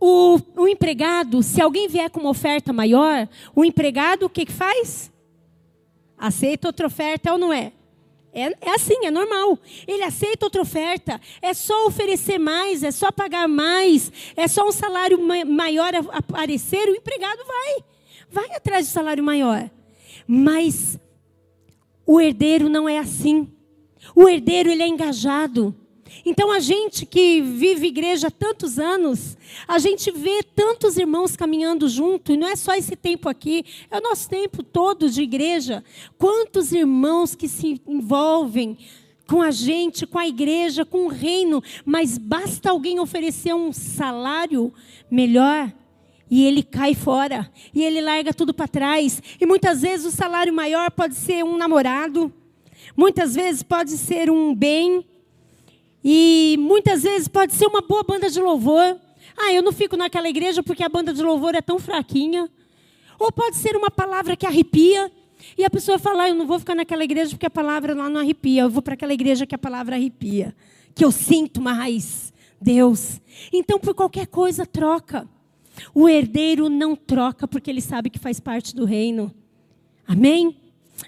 O, o empregado, se alguém vier com uma oferta maior, o empregado o que, que faz? Aceita outra oferta ou não é? É, é, assim, é normal. Ele aceita outra oferta. É só oferecer mais, é só pagar mais, é só um salário maior aparecer, o empregado vai. Vai atrás de salário maior. Mas o herdeiro não é assim. O herdeiro ele é engajado. Então, a gente que vive igreja há tantos anos, a gente vê tantos irmãos caminhando junto, e não é só esse tempo aqui, é o nosso tempo todo de igreja. Quantos irmãos que se envolvem com a gente, com a igreja, com o reino, mas basta alguém oferecer um salário melhor e ele cai fora, e ele larga tudo para trás. E muitas vezes o salário maior pode ser um namorado, muitas vezes pode ser um bem, e muitas vezes pode ser uma boa banda de louvor. Ah, eu não fico naquela igreja porque a banda de louvor é tão fraquinha. Ou pode ser uma palavra que arrepia. E a pessoa fala, ah, eu não vou ficar naquela igreja porque a palavra lá não arrepia. Eu vou para aquela igreja que a palavra arrepia. Que eu sinto mais Deus. Então, por qualquer coisa, troca. O herdeiro não troca porque ele sabe que faz parte do reino. Amém?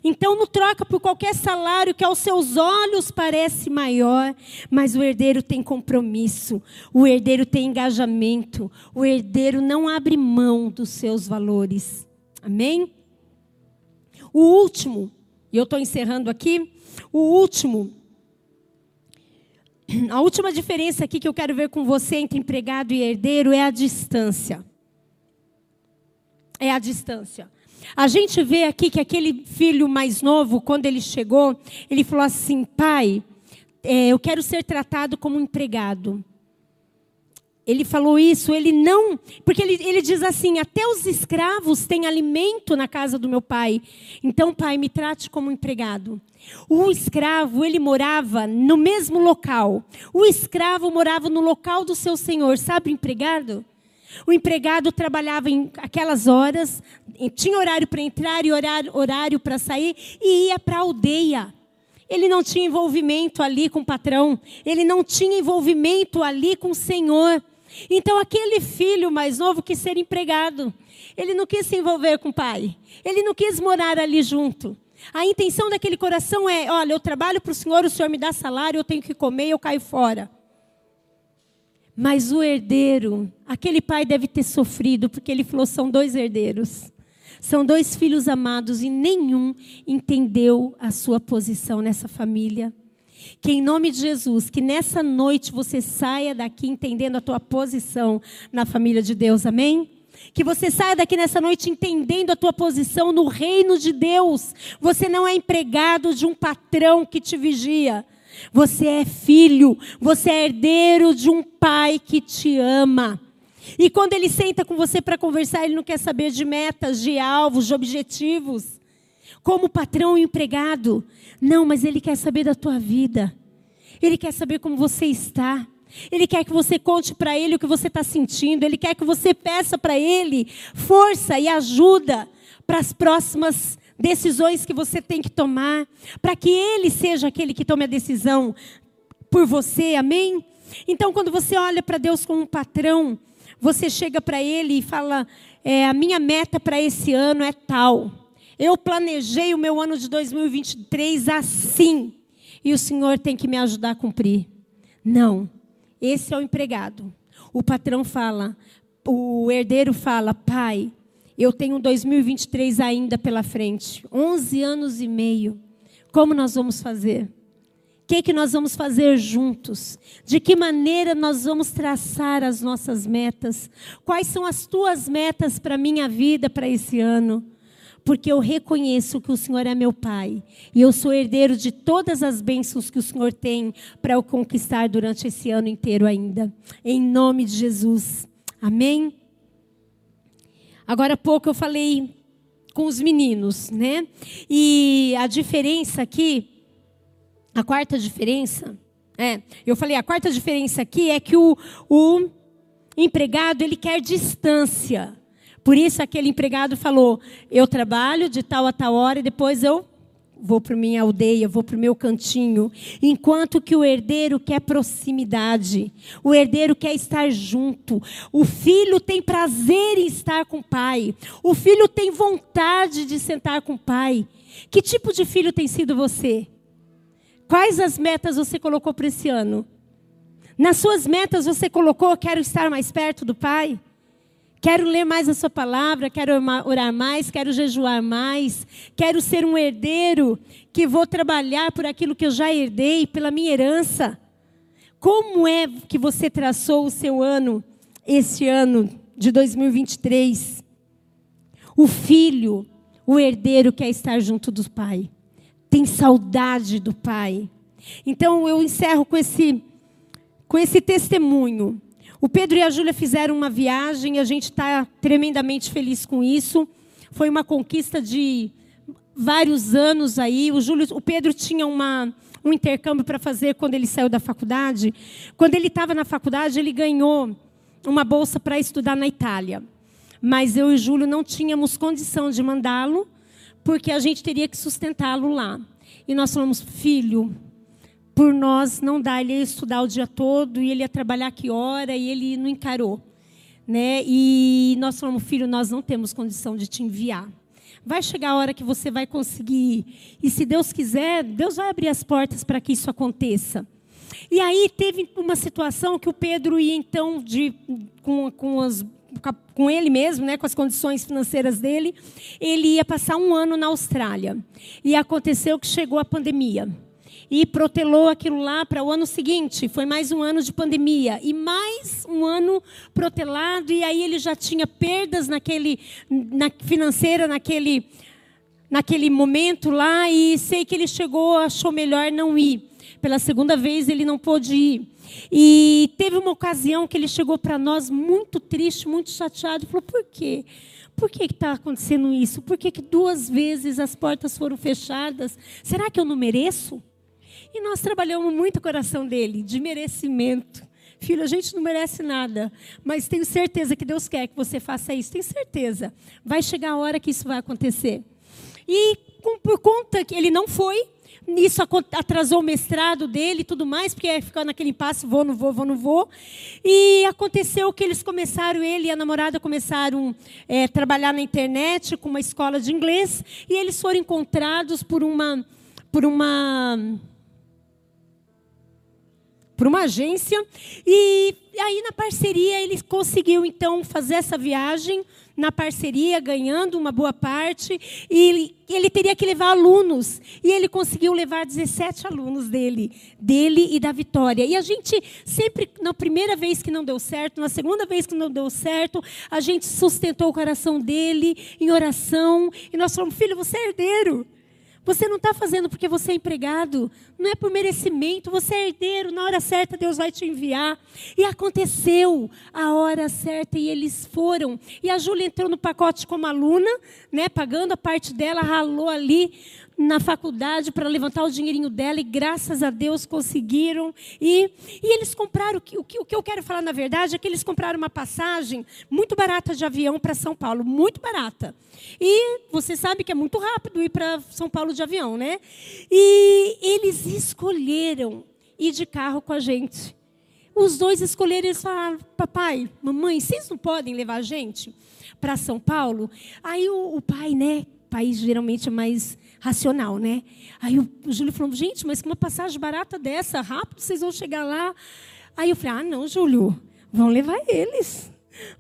Então não troca por qualquer salário que aos seus olhos parece maior, mas o herdeiro tem compromisso, o herdeiro tem engajamento, o herdeiro não abre mão dos seus valores. Amém? O último, e eu estou encerrando aqui, o último, a última diferença aqui que eu quero ver com você entre empregado e herdeiro é a distância. É a distância. A gente vê aqui que aquele filho mais novo, quando ele chegou, ele falou assim: pai, é, eu quero ser tratado como empregado. Ele falou isso, ele não. Porque ele, ele diz assim: até os escravos têm alimento na casa do meu pai. Então, pai, me trate como empregado. O escravo, ele morava no mesmo local. O escravo morava no local do seu senhor. Sabe empregado? O empregado trabalhava em aquelas horas, tinha horário para entrar e horário, horário para sair, e ia para a aldeia. Ele não tinha envolvimento ali com o patrão, ele não tinha envolvimento ali com o senhor. Então, aquele filho mais novo quis ser empregado. Ele não quis se envolver com o pai. Ele não quis morar ali junto. A intenção daquele coração é: olha, eu trabalho para o senhor, o senhor me dá salário, eu tenho que comer eu caio fora. Mas o herdeiro, aquele pai deve ter sofrido, porque ele falou: são dois herdeiros. São dois filhos amados e nenhum entendeu a sua posição nessa família. Que em nome de Jesus, que nessa noite você saia daqui entendendo a tua posição na família de Deus, amém? Que você saia daqui nessa noite entendendo a tua posição no reino de Deus. Você não é empregado de um patrão que te vigia. Você é filho, você é herdeiro de um pai que te ama. E quando ele senta com você para conversar, ele não quer saber de metas, de alvos, de objetivos. Como patrão e empregado. Não, mas ele quer saber da tua vida. Ele quer saber como você está. Ele quer que você conte para ele o que você está sentindo. Ele quer que você peça para ele força e ajuda para as próximas decisões que você tem que tomar. Para que ele seja aquele que tome a decisão por você. Amém? Então, quando você olha para Deus como um patrão, você chega para ele e fala: é, a minha meta para esse ano é tal. Eu planejei o meu ano de 2023 assim. E o Senhor tem que me ajudar a cumprir. Não. Esse é o empregado. O patrão fala, o herdeiro fala: Pai, eu tenho 2023 ainda pela frente 11 anos e meio. Como nós vamos fazer? que, que nós vamos fazer juntos? De que maneira nós vamos traçar as nossas metas? Quais são as tuas metas para a minha vida para esse ano? Porque eu reconheço que o Senhor é meu Pai e eu sou herdeiro de todas as bênçãos que o Senhor tem para eu conquistar durante esse ano inteiro ainda. Em nome de Jesus. Amém? Agora há pouco eu falei com os meninos, né? E a diferença aqui a quarta diferença, é, eu falei, a quarta diferença aqui é que o, o empregado, ele quer distância. Por isso aquele empregado falou, eu trabalho de tal a tal hora e depois eu vou para minha aldeia, vou para o meu cantinho. Enquanto que o herdeiro quer proximidade, o herdeiro quer estar junto. O filho tem prazer em estar com o pai. O filho tem vontade de sentar com o pai. Que tipo de filho tem sido você? Quais as metas você colocou para esse ano? Nas suas metas você colocou: quero estar mais perto do Pai? Quero ler mais a Sua palavra, quero orar mais, quero jejuar mais, quero ser um herdeiro que vou trabalhar por aquilo que eu já herdei, pela minha herança. Como é que você traçou o seu ano, esse ano de 2023? O filho, o herdeiro quer estar junto do Pai tem saudade do Pai. Então eu encerro com esse, com esse testemunho. O Pedro e a Júlia fizeram uma viagem, a gente está tremendamente feliz com isso. Foi uma conquista de vários anos aí. O, Júlio, o Pedro tinha uma, um intercâmbio para fazer quando ele saiu da faculdade. Quando ele estava na faculdade, ele ganhou uma bolsa para estudar na Itália. Mas eu e o Júlio não tínhamos condição de mandá-lo porque a gente teria que sustentá-lo lá. E nós falamos, filho, por nós não dá, ele ia estudar o dia todo e ele ia trabalhar que hora e ele não encarou. Né? E nós falamos, filho, nós não temos condição de te enviar. Vai chegar a hora que você vai conseguir. E se Deus quiser, Deus vai abrir as portas para que isso aconteça. E aí teve uma situação que o Pedro ia então de, com, com as com ele mesmo, né, com as condições financeiras dele, ele ia passar um ano na Austrália. E aconteceu que chegou a pandemia. E protelou aquilo lá para o ano seguinte. Foi mais um ano de pandemia. E mais um ano protelado. E aí ele já tinha perdas naquele, na, financeira naquele, naquele momento lá. E sei que ele chegou, achou melhor não ir. pela segunda vez ele não pôde ir. E teve uma ocasião que ele chegou para nós muito triste, muito chateado, e falou: por quê? Por que está acontecendo isso? Por que, que duas vezes as portas foram fechadas? Será que eu não mereço? E nós trabalhamos muito o coração dele, de merecimento. Filho, a gente não merece nada, mas tenho certeza que Deus quer que você faça isso. Tenho certeza. Vai chegar a hora que isso vai acontecer. E com, por conta que ele não foi, isso atrasou o mestrado dele e tudo mais, porque ficou naquele impasse, vou, não vou, vou, não vou. E aconteceu que eles começaram, ele e a namorada começaram a é, trabalhar na internet com uma escola de inglês, e eles foram encontrados por uma, por uma por uma agência. E aí, na parceria, ele conseguiu, então, fazer essa viagem na parceria, ganhando uma boa parte. E ele, ele teria que levar alunos. E ele conseguiu levar 17 alunos dele, dele e da Vitória. E a gente sempre, na primeira vez que não deu certo, na segunda vez que não deu certo, a gente sustentou o coração dele em oração. E nós falamos, filho, você é herdeiro. Você não está fazendo porque você é empregado, não é por merecimento, você é herdeiro, na hora certa Deus vai te enviar. E aconteceu a hora certa e eles foram. E a Júlia entrou no pacote como aluna, né, pagando a parte dela, ralou ali na faculdade para levantar o dinheirinho dela e graças a Deus conseguiram. E, e eles compraram, o que, o que eu quero falar na verdade é que eles compraram uma passagem muito barata de avião para São Paulo, muito barata. E você sabe que é muito rápido ir para São Paulo de avião, né? E eles escolheram ir de carro com a gente. Os dois escolheram, eles falaram, papai, mamãe, vocês não podem levar a gente para São Paulo? Aí o, o pai, né, país geralmente é mais racional, né? Aí o Júlio falou, gente, mas com uma passagem barata dessa, rápido vocês vão chegar lá. Aí eu falei, ah, não, Júlio, vão levar eles.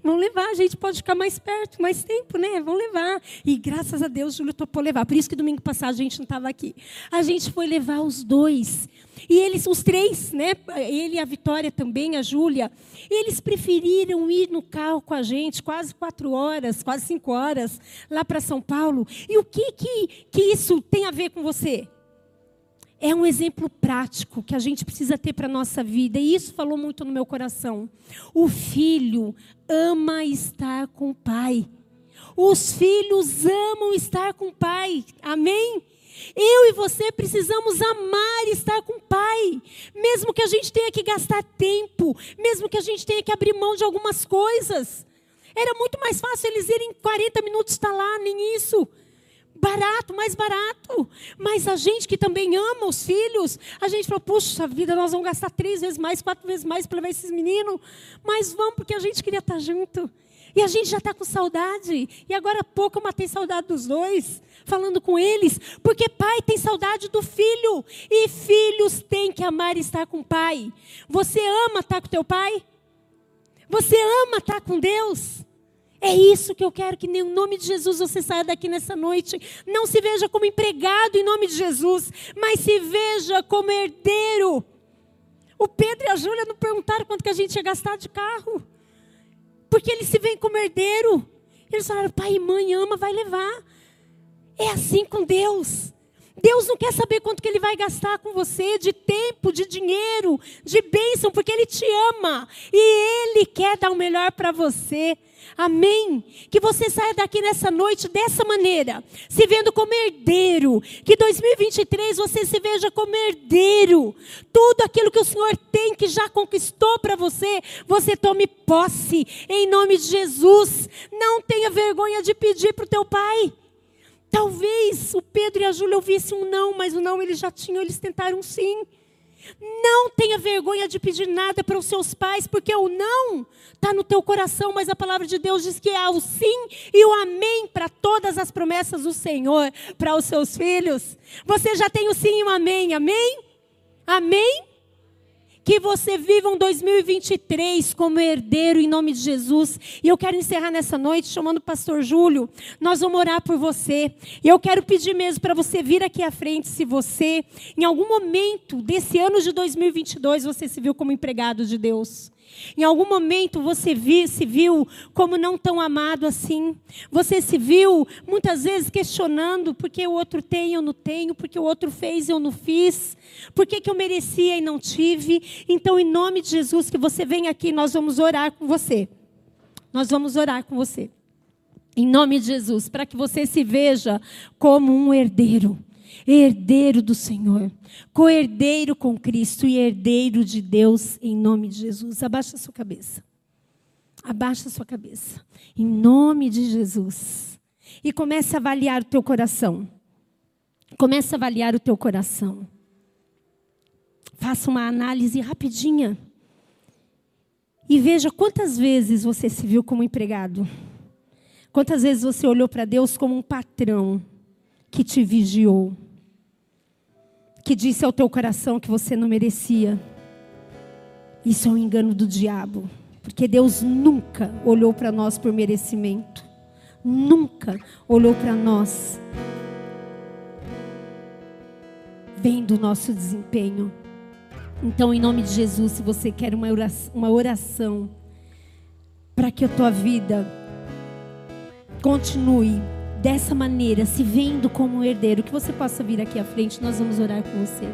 Vão levar, a gente pode ficar mais perto, mais tempo, né? Vão levar. E graças a Deus, Júlio topou levar. Por isso que domingo passado a gente não estava aqui. A gente foi levar os dois. E eles, os três, né? Ele e a Vitória também, a Júlia, eles preferiram ir no carro com a gente, quase quatro horas, quase cinco horas, lá para São Paulo. E o que, que, que isso tem a ver com você? É um exemplo prático que a gente precisa ter para a nossa vida. E isso falou muito no meu coração. O filho ama estar com o pai. Os filhos amam estar com o pai. Amém? Eu e você precisamos amar estar com o Pai, mesmo que a gente tenha que gastar tempo, mesmo que a gente tenha que abrir mão de algumas coisas. Era muito mais fácil eles irem 40 minutos estar lá, nem isso. Barato, mais barato. Mas a gente que também ama os filhos, a gente falou: puxa vida, nós vamos gastar três vezes mais, quatro vezes mais para levar esses meninos. Mas vamos, porque a gente queria estar junto. E a gente já está com saudade. E agora há pouco eu matei saudade dos dois, falando com eles. Porque pai tem saudade do filho. E filhos têm que amar estar com o pai. Você ama estar com teu pai? Você ama estar com Deus? É isso que eu quero que, em nome de Jesus, você saia daqui nessa noite. Não se veja como empregado em nome de Jesus, mas se veja como herdeiro. O Pedro e a Júlia não perguntaram quanto que a gente ia gastar de carro. Porque eles se veem como herdeiro. Eles falaram, pai e mãe ama, vai levar. É assim com Deus. Deus não quer saber quanto que Ele vai gastar com você de tempo, de dinheiro, de bênção, porque Ele te ama. E Ele quer dar o melhor para você. Amém? Que você saia daqui nessa noite dessa maneira, se vendo como herdeiro. Que 2023 você se veja como herdeiro. Tudo aquilo que o Senhor tem, que já conquistou para você, você tome posse. Em nome de Jesus. Não tenha vergonha de pedir para o teu pai. Talvez o Pedro e a Júlia ouvissem um não, mas o não eles já tinham, eles tentaram um sim. Não tenha vergonha de pedir nada para os seus pais, porque o não está no teu coração, mas a palavra de Deus diz que há o sim e o amém para todas as promessas do Senhor para os seus filhos. Você já tem o sim e o amém, amém? Amém? Que você viva um 2023 como herdeiro em nome de Jesus. E eu quero encerrar nessa noite chamando o pastor Júlio. Nós vamos orar por você. E eu quero pedir mesmo para você vir aqui à frente se você, em algum momento desse ano de 2022, você se viu como empregado de Deus. Em algum momento você viu, se viu como não tão amado assim. Você se viu muitas vezes questionando por que o outro tem eu não tenho, por que o outro fez eu não fiz, por que eu merecia e não tive. Então, em nome de Jesus, que você venha aqui, nós vamos orar com você. Nós vamos orar com você. Em nome de Jesus, para que você se veja como um herdeiro herdeiro do Senhor, co-herdeiro com Cristo e herdeiro de Deus em nome de Jesus. Abaixa a sua cabeça. Abaixa a sua cabeça. Em nome de Jesus. E comece a avaliar o teu coração. Comece a avaliar o teu coração. Faça uma análise rapidinha. E veja quantas vezes você se viu como empregado. Quantas vezes você olhou para Deus como um patrão que te vigiou que disse ao teu coração que você não merecia. Isso é um engano do diabo, porque Deus nunca olhou para nós por merecimento, nunca olhou para nós vendo o nosso desempenho. Então, em nome de Jesus, se você quer uma oração, uma oração para que a tua vida continue dessa maneira, se vendo como um herdeiro, que você possa vir aqui à frente, nós vamos orar com você.